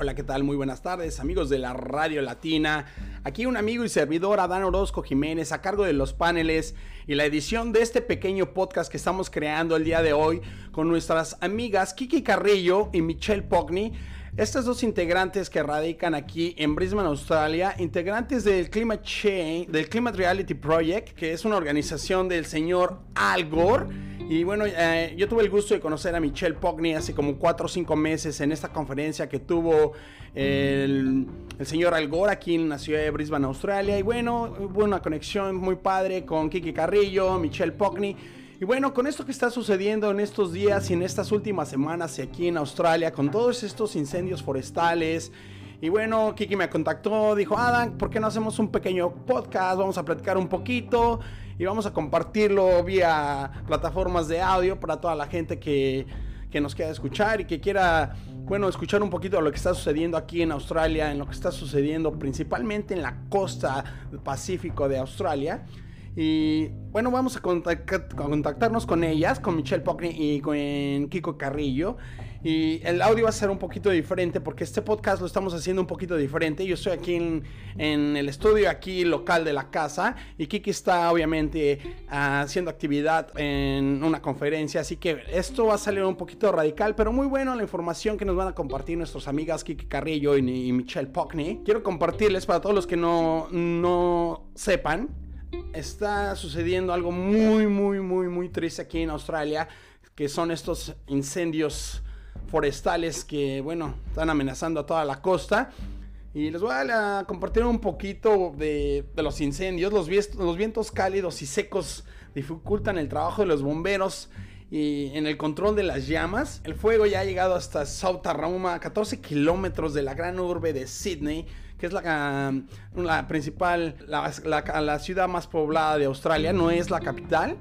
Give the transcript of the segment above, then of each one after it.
Hola, ¿qué tal? Muy buenas tardes, amigos de la Radio Latina. Aquí un amigo y servidor, Adán Orozco Jiménez, a cargo de los paneles y la edición de este pequeño podcast que estamos creando el día de hoy con nuestras amigas Kiki Carrillo y Michelle Pogni. Estas dos integrantes que radican aquí en Brisbane, Australia, integrantes del Climate Change, del Climate Reality Project, que es una organización del señor Al Gore y bueno, eh, yo tuve el gusto de conocer a Michelle Pogni hace como 4 o 5 meses en esta conferencia que tuvo el, señor Algor aquí en la ciudad de Brisbane, Australia. Y bueno, hubo una conexión muy padre con Kiki Carrillo, Michelle Pogni. Y bueno, con esto que está sucediendo en estos días y en estas últimas semanas aquí en Australia, con todos estos incendios forestales, y bueno, Kiki me contactó, dijo, Adam, ¿por qué no hacemos un pequeño podcast? Vamos a platicar un poquito y vamos a compartirlo vía plataformas de audio para toda la gente que, que nos quiera escuchar y que quiera, bueno, escuchar un poquito de lo que está sucediendo aquí en Australia, en lo que está sucediendo principalmente en la costa del Pacífico de Australia. Y bueno, vamos a contactarnos con ellas, con Michelle Pockney y con Kiko Carrillo. Y el audio va a ser un poquito diferente porque este podcast lo estamos haciendo un poquito diferente. Yo estoy aquí en, el estudio aquí local de la casa y Kiki está obviamente haciendo actividad en una conferencia. Así que esto va a salir un poquito radical, pero muy bueno la información que nos van a compartir nuestras amigas Kiki Carrillo y, Michelle Pockney. Quiero compartirles para todos los que no, no sepan. Está sucediendo algo muy, muy, muy, muy triste aquí en Australia, que son estos incendios forestales que, bueno, están amenazando a toda la costa. Y les voy a, compartir un poquito de, los incendios. Los, los, vientos cálidos y secos dificultan el trabajo de los bomberos y en el control de las llamas. El fuego ya ha llegado hasta South Arruma, 14 kilómetros de la gran urbe de Sydney, que es la, la principal, la, la ciudad más poblada de Australia, no es la capital.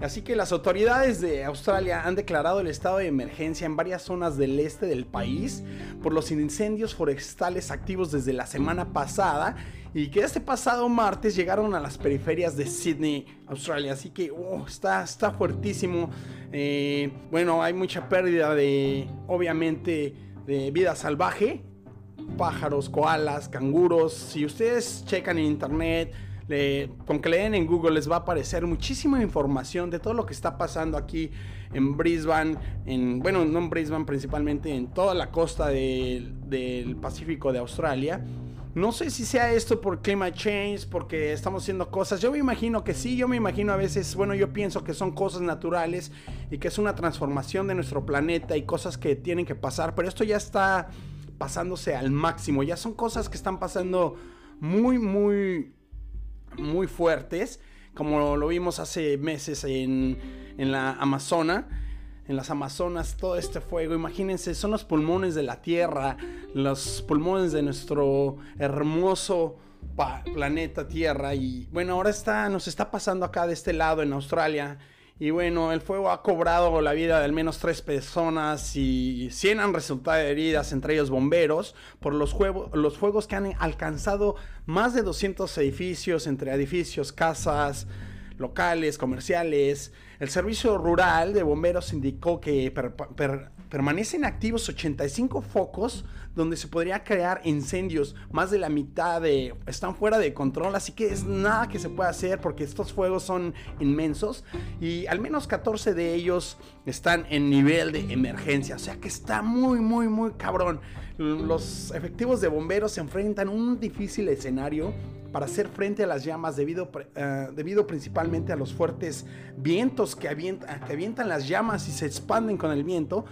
Así que las autoridades de Australia han declarado el estado de emergencia en varias zonas del este del país por los incendios forestales activos desde la semana pasada y que este pasado martes llegaron a las periferias de Sydney, Australia. Así que oh, está, está fuertísimo. Eh, bueno, hay mucha pérdida de, obviamente, de vida salvaje. Pájaros, koalas, canguros. Si ustedes checan en internet, con que leen en Google les va a aparecer muchísima información de todo lo que está pasando aquí en Brisbane, en, bueno, no en Brisbane principalmente, en toda la costa del Pacífico de Australia. No sé si sea esto por climate change, porque estamos haciendo cosas. Yo me imagino que sí, yo me imagino a veces, bueno, yo pienso que son cosas naturales y que es una transformación de nuestro planeta y cosas que tienen que pasar, pero esto ya está pasándose al máximo, ya son cosas que están pasando muy, muy, muy fuertes, como lo vimos hace meses en, en la Amazona en las Amazonas, todo este fuego. Imagínense, son los pulmones de la Tierra, los pulmones de nuestro hermoso planeta Tierra. Y bueno, ahora está, nos está pasando acá de este lado en Australia. Y bueno, el fuego ha cobrado la vida de al menos tres personas y 100 han resultado heridas, entre ellos bomberos, por los, los fuegos que han alcanzado más de 200 edificios, entre edificios, casas, locales, comerciales. El Servicio Rural de Bomberos indicó que permanecen activos 85 focos donde se podría crear incendios. Más de la mitad de están fuera de control, así que es nada que se pueda hacer porque estos fuegos son inmensos y al menos 14 de ellos están en nivel de emergencia, o sea que está muy muy muy cabrón. Los efectivos de bomberos se enfrentan a un difícil escenario para hacer frente a las llamas debido, eh, debido principalmente a los fuertes vientos que, que avientan las llamas y se expanden con el viento.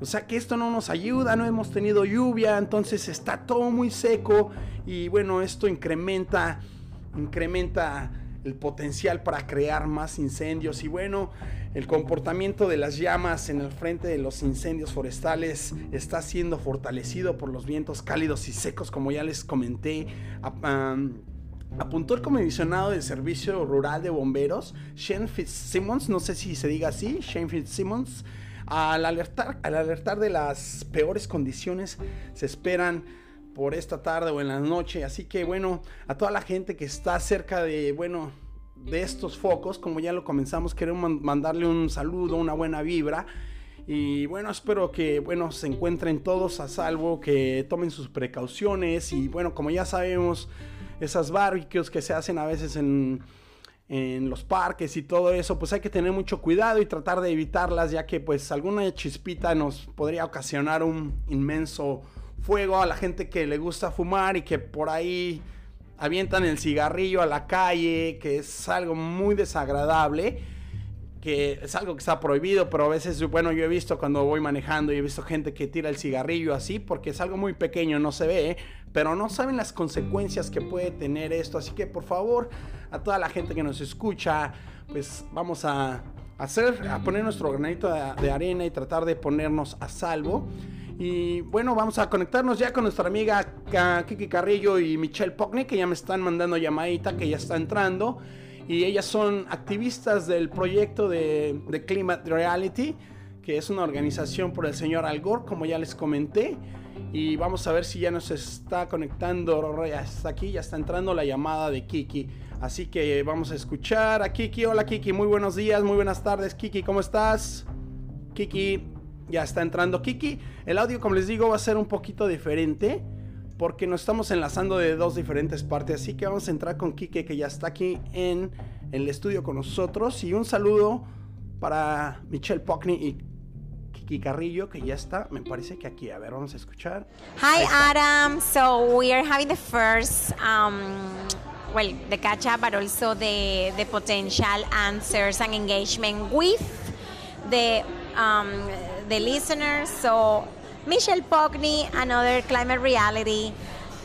O sea que esto no nos ayuda, no hemos tenido lluvia, entonces está todo muy seco y bueno, esto incrementa, incrementa el potencial para crear más incendios y bueno, el comportamiento de las llamas en el frente de los incendios forestales está siendo fortalecido por los vientos cálidos y secos como ya les comenté. apuntó el comisionado del Servicio Rural de Bomberos, Shane Fitzsimmons, no sé si se diga así, Shane Fitzsimmons, al alertar, al alertar de las peores condiciones se esperan por esta tarde o en la noche. Así que bueno, a toda la gente que está cerca de, bueno, de estos focos, como ya lo comenzamos, queremos mandarle un saludo, una buena vibra. Y bueno, espero que bueno, se encuentren todos a salvo, que tomen sus precauciones y bueno, como ya sabemos, esas barbecues que se hacen a veces en, en los parques y todo eso, pues hay que tener mucho cuidado y tratar de evitarlas, ya que pues alguna chispita nos podría ocasionar un inmenso fuego a la gente que le gusta fumar y que por ahí avientan el cigarrillo a la calle, que es algo muy desagradable, que es algo que está prohibido, pero a veces, bueno, yo he visto cuando voy manejando y he visto gente que tira el cigarrillo así, porque es algo muy pequeño, no se ve, pero no saben las consecuencias que puede tener esto, así que por favor, a toda la gente que nos escucha, pues vamos a hacer, a poner nuestro granito de, arena y tratar de ponernos a salvo. Y bueno, vamos a conectarnos ya con nuestra amiga Kiki Carrillo y Michelle Pockney, que ya me están mandando llamadita, que ya está entrando. Y ellas son activistas del proyecto de, de Climate Reality, que es una organización por el señor Al Gore, como ya les comenté. Y vamos a ver si ya nos está conectando, ya está aquí, ya está entrando la llamada de Kiki. Así que vamos a escuchar a Kiki. Hola Kiki, muy buenos días, muy buenas tardes. Kiki, ¿cómo estás? Kiki, ya está entrando Kiki. El audio, como les digo, va a ser un poquito diferente porque nos estamos enlazando de dos diferentes partes. Así que vamos a entrar con Kiki, que ya está aquí en el estudio con nosotros. Y un saludo para Michelle Pockney y Kiki Carrillo, que ya está, me parece que aquí. A ver, vamos a escuchar. Hi, Adam. So we are having the first. Um, well, the catch up, but also the, the potential answers and engagement with the um, the listeners. So Michelle Pogney, another climate reality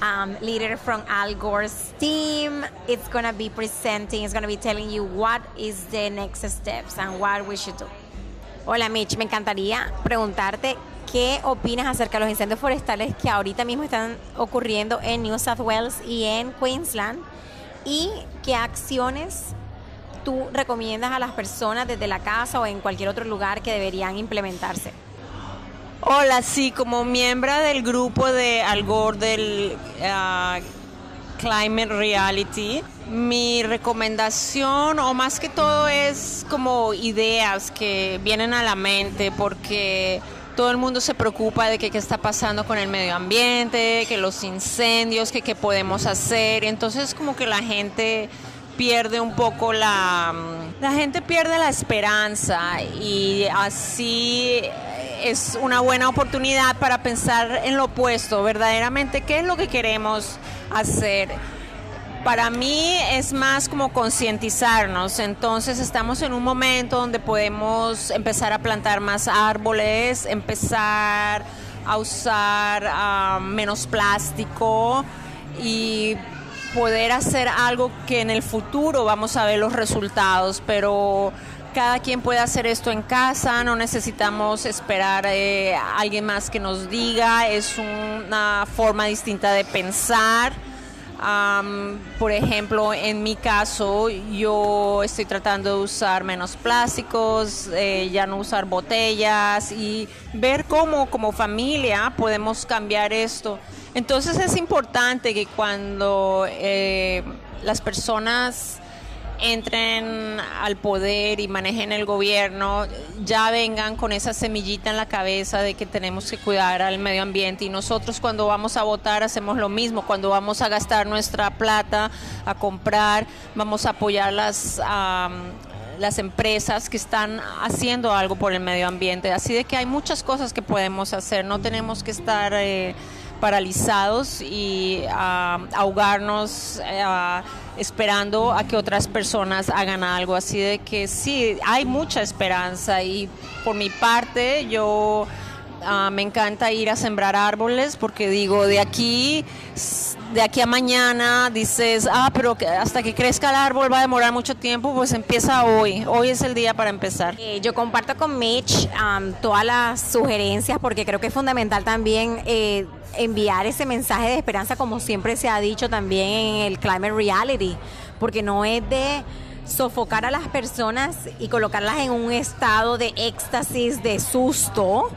um, leader from Al Gore's team, it's gonna be presenting. It's gonna be telling you what is the next steps and what we should do. Hola Mitch, me encantaría preguntarte qué opinas acerca de los incendios forestales que ahorita mismo están ocurriendo en New South Wales y en Queensland y qué acciones tú recomiendas a las personas desde la casa o en cualquier otro lugar que deberían implementarse? Hola, sí, como miembro del grupo de Algor del ah, Climate Reality, mi recomendación o más que todo es como ideas que vienen a la mente porque todo el mundo se preocupa de qué está pasando con el medio ambiente, que los incendios, que qué podemos hacer. Entonces como que la gente pierde un poco la... La gente pierde la esperanza y así es una buena oportunidad para pensar en lo opuesto, verdaderamente qué es lo que queremos hacer. Para mí es más como concientizarnos, entonces estamos en un momento donde podemos empezar a plantar más árboles, empezar a usar ah, menos plástico y poder hacer algo que en el futuro vamos a ver los resultados, pero cada quien puede hacer esto en casa, no necesitamos esperar eh, a alguien más que nos diga, es una forma distinta de pensar por ejemplo, en mi caso, yo estoy tratando de usar menos plásticos, eh, ya no usar botellas y ver cómo como familia podemos cambiar esto. Entonces es importante que cuando eh, las personas entren al poder y manejen el gobierno, ya vengan con esa semillita en la cabeza de que tenemos que cuidar al medio ambiente. Y nosotros cuando vamos a votar hacemos lo mismo, cuando vamos a gastar nuestra plata a comprar, vamos a apoyar las... las empresas que están haciendo algo por el medio ambiente. Así de que hay muchas cosas que podemos hacer, no tenemos que estar eh, paralizados y ahogarnos. Eh, esperando a que otras personas hagan algo. Así de que sí, hay mucha esperanza y por mi parte yo ah, me encanta ir a sembrar árboles porque digo, de aquí, de aquí a mañana dices, ah, pero hasta que crezca el árbol va a demorar mucho tiempo, pues empieza hoy. Hoy es el día para empezar. Eh, yo comparto con Mitch todas las sugerencias porque creo que es fundamental también. Eh, enviar ese mensaje de esperanza como siempre se ha dicho también en el Climate Reality, porque no es de sofocar a las personas y colocarlas en un estado de éxtasis, de susto,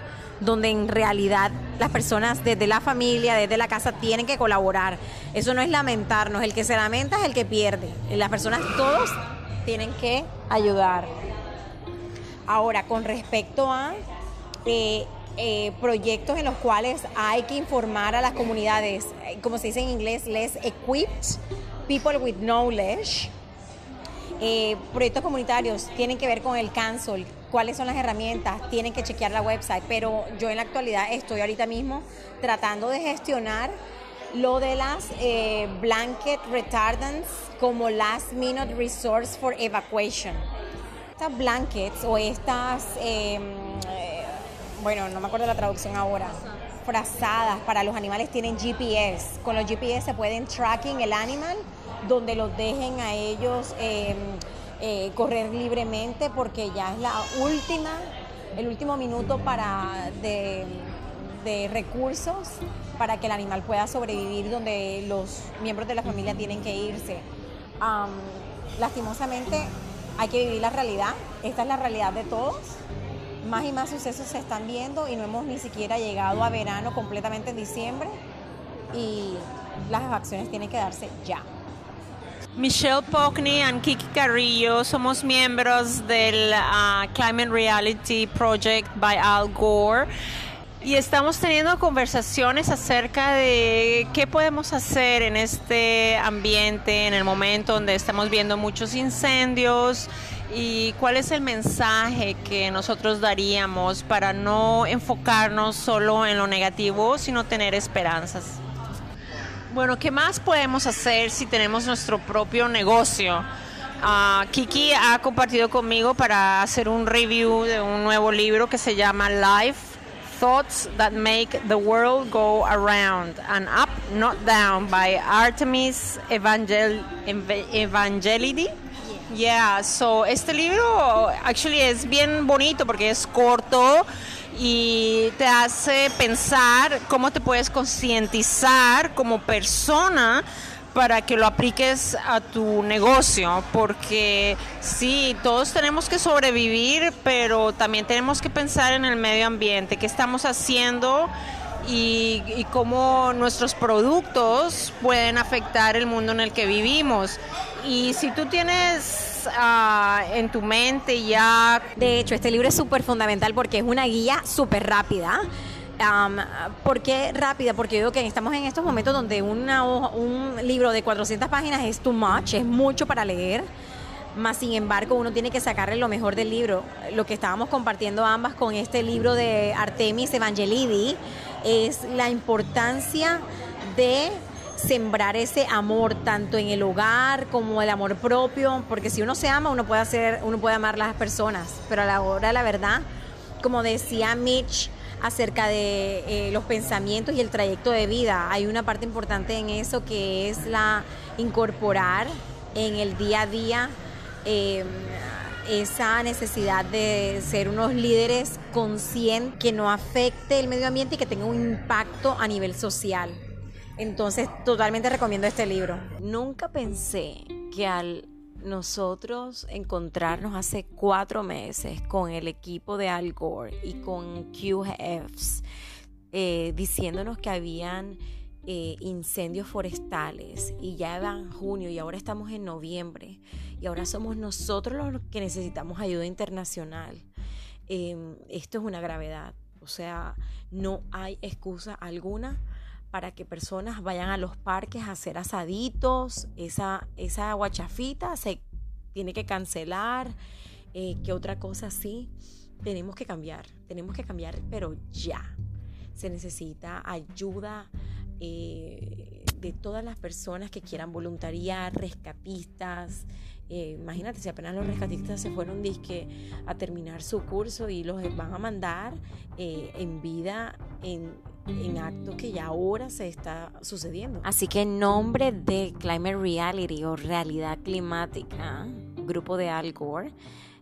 donde en realidad las personas desde la familia, desde la casa tienen que colaborar. Eso no es lamentarnos, el que se lamenta es el que pierde. Las personas todos tienen que ayudar. Ahora, con respecto a eh, eh, proyectos en los cuales hay que informar a las comunidades, eh, como se dice en inglés, les equipped people with knowledge. Proyectos comunitarios tienen que ver con el cancel, cuáles son las herramientas, tienen que chequear la website, pero yo en la actualidad estoy ahorita mismo tratando de gestionar lo de las blanket retardants como last minute resource for evacuation. Estas blankets o estas em, bueno, no me acuerdo la traducción ahora, frazadas para los animales tienen GPS. Con los GPS se pueden tracking el animal donde los dejen a ellos em, eh, correr libremente porque ya es la última, el último minuto para de, recursos para que el animal pueda sobrevivir donde los miembros de la familia tienen que irse. lastimosamente hay que vivir la realidad, esta es la realidad de todos más y más sucesos se están viendo y no hemos ni siquiera llegado a verano completamente en diciembre y las acciones tienen que darse ya. Michelle Pockney y Kiki Carrillo somos miembros del ah, Climate Reality Project by Al Gore y estamos teniendo conversaciones acerca de qué podemos hacer en este ambiente, en el momento donde estamos viendo muchos incendios y cuál es el mensaje que nosotros daríamos para no enfocarnos solo en lo negativo, sino tener esperanzas. Bueno, ¿qué más podemos hacer si tenemos nuestro propio negocio? Ah, Kiki ha compartido conmigo para hacer un review de un nuevo libro que se llama Life Thoughts That Make the World Go Around and Up, Not Down by Artemis Evangel Evangelidi Yeah, so este libro actually es bien bonito porque es corto y te hace pensar cómo te puedes concientizar como persona para que lo apliques a tu negocio, porque sí, todos tenemos que sobrevivir, pero también tenemos que pensar en el medio ambiente, qué estamos haciendo y, cómo nuestros productos pueden afectar el mundo en el que vivimos. Y si tú tienes ah, en tu mente ya... De hecho, este libro es súper fundamental porque es una guía súper rápida. ¿Por qué rápida? Porque yo digo que estamos en estos momentos donde un libro de 400 páginas es too much, es mucho para leer. Más sin embargo, uno tiene que sacarle lo mejor del libro. Lo que estábamos compartiendo ambas con este libro de Artemis Evangelidi es la importancia de sembrar ese amor tanto en el hogar como el amor propio, porque si uno se ama, uno puede hacer, uno puede amar a las personas, pero a la hora la verdad, como decía Mitch acerca de eh, los pensamientos y el trayecto de vida, hay una parte importante en eso que es la incorporar en el día a día em, esa necesidad de ser unos líderes conscientes que no afecte el medio ambiente y que tenga un impacto a nivel social. Entonces, totalmente recomiendo este libro. Nunca pensé que al nosotros encontrarnos hace cuatro meses con el equipo de Al Gore y con QFs eh, diciéndonos que habían eh, incendios forestales y ya en junio y ahora estamos en noviembre y ahora somos nosotros los que necesitamos ayuda internacional. Em, esto es una gravedad, o sea, no hay excusa alguna para que personas vayan a los parques a hacer asaditos, esa, esa guachafita se tiene que cancelar, eh, ¿qué otra cosa sí? Tenemos que cambiar, tenemos que cambiar, pero ya. Se necesita ayuda eh, de todas las personas que quieran voluntariar, rescatistas, eh, imagínate, si apenas los rescatistas se fueron disque a terminar su curso y los van a mandar eh, en vida en, en actos que ya ahora se está sucediendo. Así que en nombre de Climate Reality o Realidad Climática, grupo de Al Gore,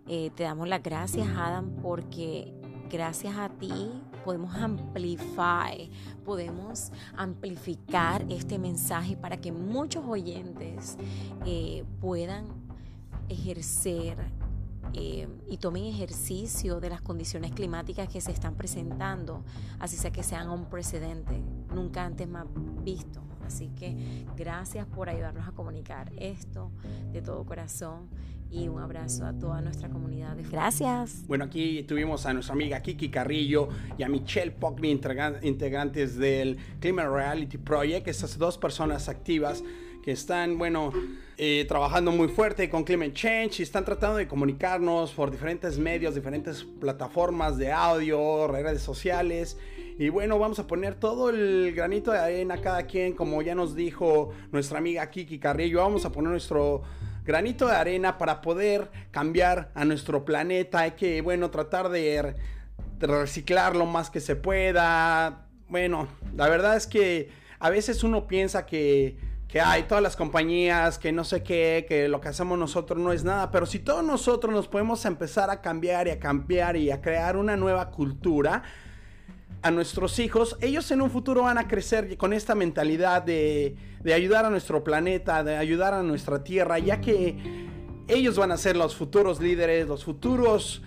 eh, te damos las gracias, Adam, porque gracias a ti podemos amplificar, podemos amplificar este mensaje para que muchos oyentes puedan ejercer eh, y tomen ejercicio de las condiciones climáticas que se están presentando, así sea que sean un precedente, nunca antes más visto. Así que gracias por ayudarnos a comunicar esto de todo corazón y un abrazo a toda nuestra comunidad. Gracias. Bueno, aquí tuvimos a nuestra amiga Kiki Carrillo y a Michelle Pockney, integrantes del Climate Reality Project, estas dos personas activas que están, bueno, eh, trabajando muy fuerte con Climate Change y están tratando de comunicarnos por diferentes medios, diferentes plataformas de audio, redes sociales. Y bueno, vamos a poner todo el granito de arena cada quien, como ya nos dijo nuestra amiga Kiki Carrillo, vamos a poner nuestro granito de arena para poder cambiar a nuestro planeta. Hay que, bueno, tratar de, reciclar lo más que se pueda. Bueno, la verdad es que a veces uno piensa que, que hay todas las compañías, que no sé qué, que lo que hacemos nosotros no es nada, pero si todos nosotros nos podemos empezar a cambiar y a cambiar y a crear una nueva cultura, a nuestros hijos, ellos en un futuro van a crecer con esta mentalidad de, ayudar a nuestro planeta, de ayudar a nuestra tierra, ya que ellos van a ser los futuros líderes, los futuros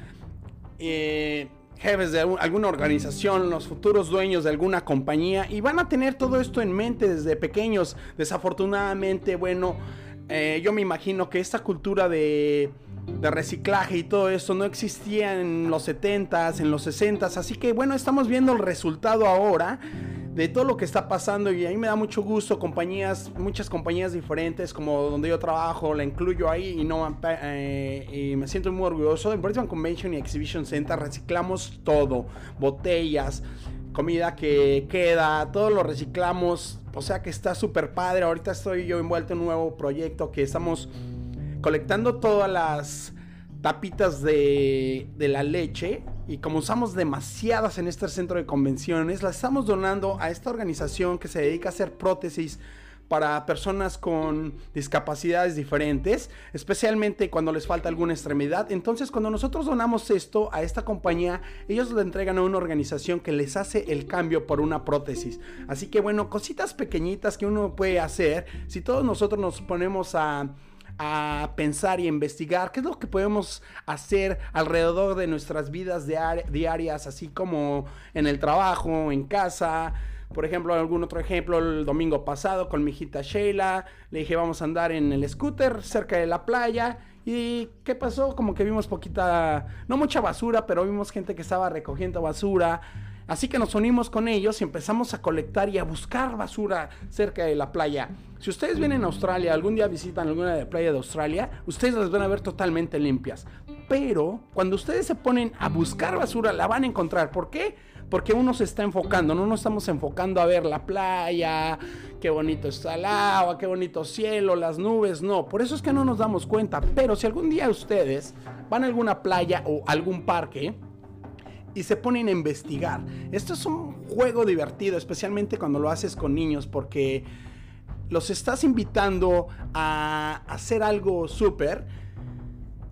eh, jefes de alguna organización, los futuros dueños de alguna compañía y van a tener todo esto en mente desde pequeños. Desafortunadamente, bueno, eh, yo me imagino que esta cultura de de reciclaje y todo esto no existía en los 70s, en los 60s, así que bueno, estamos viendo el resultado ahora de todo lo que está pasando y a mí me da mucho gusto compañías, muchas compañías diferentes como donde yo trabajo, la incluyo ahí y no eh, y me siento muy orgulloso. En Brisbane Convention y Exhibition Center reciclamos todo, botellas, comida que queda, todo lo reciclamos, o sea que está súper padre. Ahorita estoy yo envuelto en un nuevo proyecto que estamos colectando todas las tapitas de, de, la leche y como usamos demasiadas en este centro de convenciones, las estamos donando a esta organización que se dedica a hacer prótesis para personas con discapacidades diferentes, especialmente cuando les falta alguna extremidad. Entonces, cuando nosotros donamos esto a esta compañía, ellos lo entregan a una organización que les hace el cambio por una prótesis. Así que bueno, cositas pequeñitas que uno puede hacer, si todos nosotros nos ponemos a a pensar y investigar qué es lo que podemos hacer alrededor de nuestras vidas diarias, así como en el trabajo, en casa. Por ejemplo, algún otro ejemplo, el domingo pasado con mi hijita Sheila, le dije vamos a andar en el scooter cerca de la playa. ¿Y qué pasó? Como que vimos poquita, no mucha basura, pero vimos gente que estaba recogiendo basura. Así que nos unimos con ellos y empezamos a colectar y a buscar basura cerca de la playa. Si ustedes vienen a Australia, algún día visitan alguna de la playa de Australia, ustedes las van a ver totalmente limpias. Pero cuando ustedes se ponen a buscar basura, la van a encontrar. ¿Por qué? Porque uno se está enfocando, no nos estamos enfocando a ver la playa, qué bonito está el agua, qué bonito cielo, las nubes, no, por eso es que no nos damos cuenta. Pero si algún día ustedes van a alguna playa o algún parque, y se ponen a investigar. Esto es un juego divertido, especialmente cuando lo haces con niños, porque los estás invitando a hacer algo súper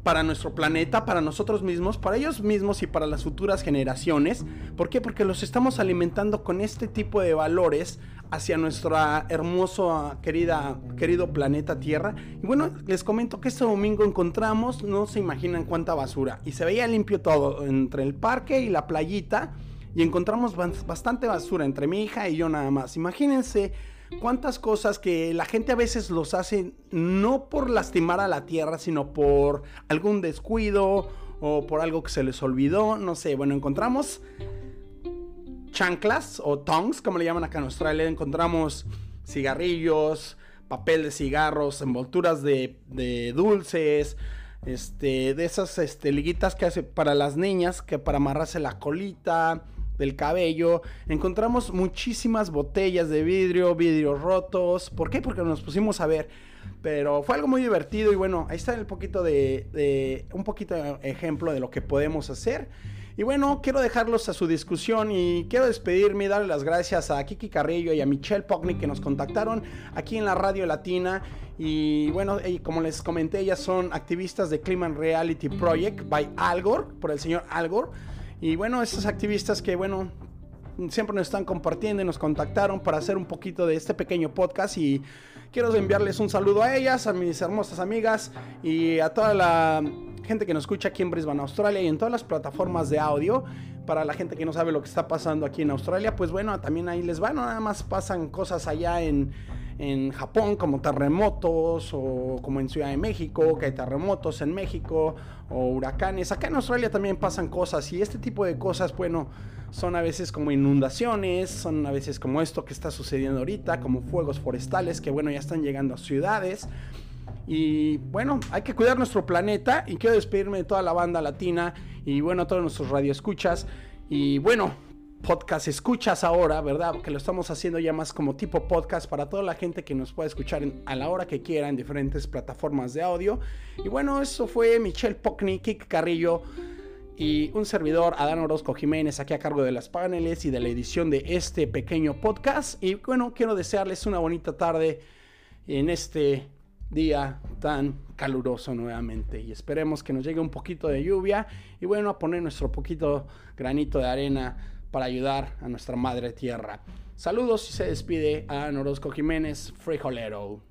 para nuestro planeta, para nosotros mismos, para ellos mismos y para las futuras generaciones. ¿Por qué? Porque los estamos alimentando con este tipo de valores hacia nuestra hermoso, querida, querido planeta Tierra. Y bueno, les comento que este domingo encontramos, no se imaginan cuánta basura. Y se veía limpio todo, entre el parque y la playita. Y encontramos bastante basura entre mi hija y yo nada más. Imagínense cuántas cosas que la gente a veces los hace no por lastimar a la tierra, sino por algún descuido o por algo que se les olvidó, no sé, bueno, encontramos chanclas o tongs, como le llaman acá en Australia, encontramos cigarrillos, papel de cigarros, envolturas de, de dulces, este, de esas este, liguitas que hace para las niñas, que para amarrarse la colita, del cabello. Encontramos muchísimas botellas de vidrio, vidrios rotos. ¿Por qué? Porque nos pusimos a ver. Pero fue algo muy divertido y bueno, ahí está el poquito de, un poquito de ejemplo de lo que podemos hacer. Y bueno, quiero dejarlos a su discusión y quiero despedirme y darle las gracias a Kiki Carrillo y a Michelle Pockney que nos contactaron aquí en la Radio Latina. Y bueno, como les comenté, ellas son activistas de Climate Reality Project by Algor, por el señor Algor. Y bueno, estos activistas que, bueno, siempre nos están compartiendo y nos contactaron para hacer un poquito de este pequeño podcast y quiero enviarles un saludo a ellas, a mis hermosas amigas y a toda la gente que nos escucha aquí en Brisbane, Australia y en todas las plataformas de audio. Para la gente que no sabe lo que está pasando aquí en Australia, pues bueno, también ahí les va, no nada más pasan cosas allá en, en Japón como terremotos o como en Ciudad de México, que hay terremotos en México o huracanes. Acá en Australia también pasan cosas y este tipo de cosas, bueno, son a veces como inundaciones, son a veces como esto que está sucediendo ahorita, como fuegos forestales que bueno, ya están llegando a ciudades. Y bueno, hay que cuidar nuestro planeta y quiero despedirme de toda la banda latina y bueno, todos nuestros radioescuchas. Y bueno, podcast escuchas ahora, ¿verdad? Que lo estamos haciendo ya más como tipo podcast para toda la gente que nos pueda escuchar a la hora que quiera en diferentes plataformas de audio. Y bueno, eso fue Michelle Pockney, Kik Carrillo y un servidor, Adán Orozco Jiménez, aquí a cargo de las paneles y de la edición de este pequeño podcast. Y bueno, quiero desearles una bonita tarde en este día tan caluroso nuevamente y esperemos que nos llegue un poquito de lluvia y bueno, a poner nuestro poquito granito de arena para ayudar a nuestra madre tierra. Saludos y se despide a Norosco Jiménez, frijolero.